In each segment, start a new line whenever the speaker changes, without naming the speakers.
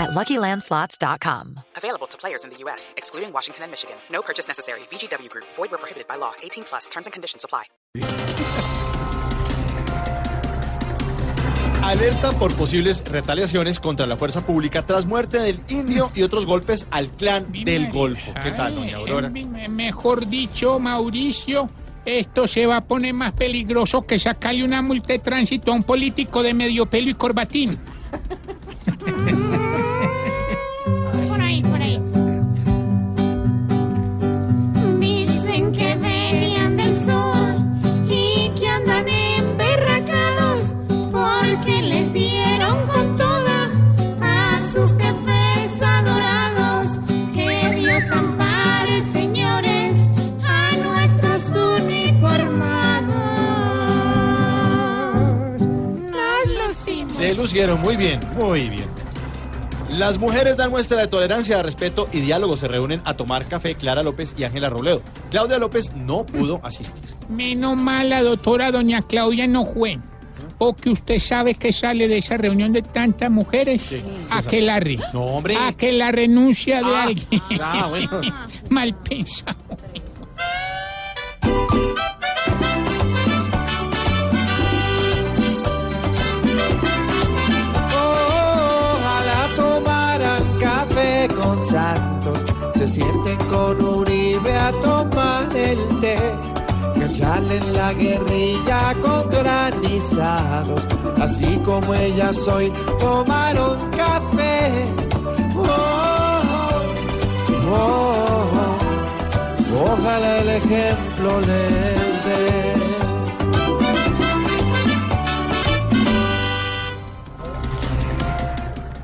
at LuckyLandSlots.com.
Available to players in the U.S., excluding Washington and Michigan. No purchase necessary. VGW Group. Void where prohibited by law. 18 plus. Terms and conditions apply.
Alerta por posibles retaliaciones contra la fuerza pública tras muerte del indio y otros golpes al clan del Golfo. ¿Qué tal, doña Aurora?
Me- Mejor dicho, Mauricio, esto se va a poner más peligroso que sacarle una multa de tránsito a un político de medio pelo y corbatín.
Se lucieron muy bien, muy bien. Las mujeres dan muestra de tolerancia, respeto y diálogo. Se reúnen a tomar café Clara López y Ángela Robledo. Claudia López no pudo asistir.
Menos mal la doctora doña Claudia no fue. Porque usted sabe que sale de esa reunión de tantas mujeres. a que la re-
No, hombre.
A que la renuncia de
Ah,
alguien.
ah, bueno.
Mal pensado.
Con Santos, se sienten con Uribe a tomar el té, que salen la guerrilla con granizados, así como ella soy, tomaron café. Oh, oh, oh, ojalá el ejemplo les dé.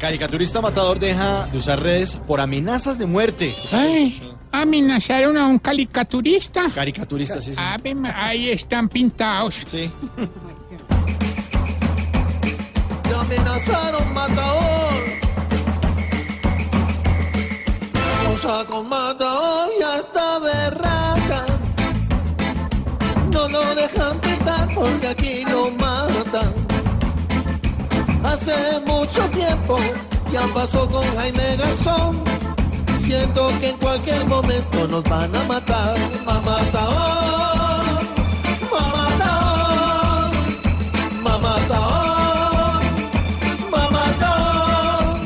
Caricaturista matador deja de usar redes por amenazas de muerte.
Ay, amenazaron a un caricaturista.
Caricaturista, sí, sí.
Ave ma- ahí están pintados.
Sí.
Me amenazaron matador. Usa con matador y hasta berraca. No lo dejan pintar porque aquí Hace mucho tiempo ya pasó con Jaime Garzón. Siento que en cualquier momento nos van a matar. Mamatador, mamatador, mamatador, mamatador.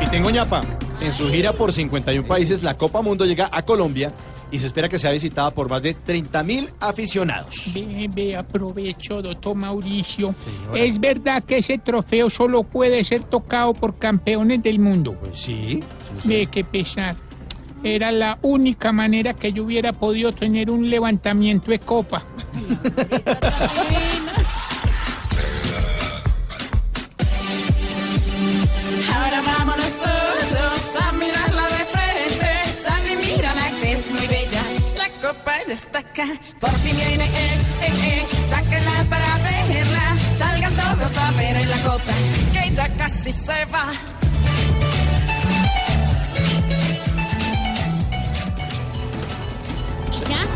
Y tengo ñapa. En su gira por 51 países, la Copa Mundo llega a Colombia y se espera que sea visitada por más de 30 mil aficionados.
Ve, ve, aprovecho, doctor Mauricio.
Señora.
Es verdad que ese trofeo solo puede ser tocado por campeones del mundo.
Pues sí. sí,
Ve, qué pesar. Era la única manera que yo hubiera podido tener un levantamiento de copa.
Ahora vámonos acá. Por fin viene, eh, eh, eh. Sáquenla para verla. Salgan todos a ver la copa que ya casi se va.
¿Y ya?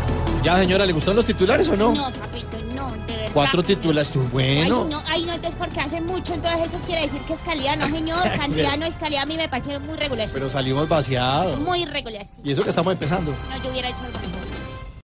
Ya, señora, ¿le gustan los titulares o no?
No, papito, no, de verdad.
Cuatro titulares. tú, Bueno.
Ay, no, ay, no, entonces porque hace mucho, entonces eso quiere decir que es calidad, no, señor, cantidad no es calidad, a mí me parece muy regular.
Pero salimos vaciados.
Muy regular, sí.
Y eso que estamos empezando.
No, yo hubiera hecho algo.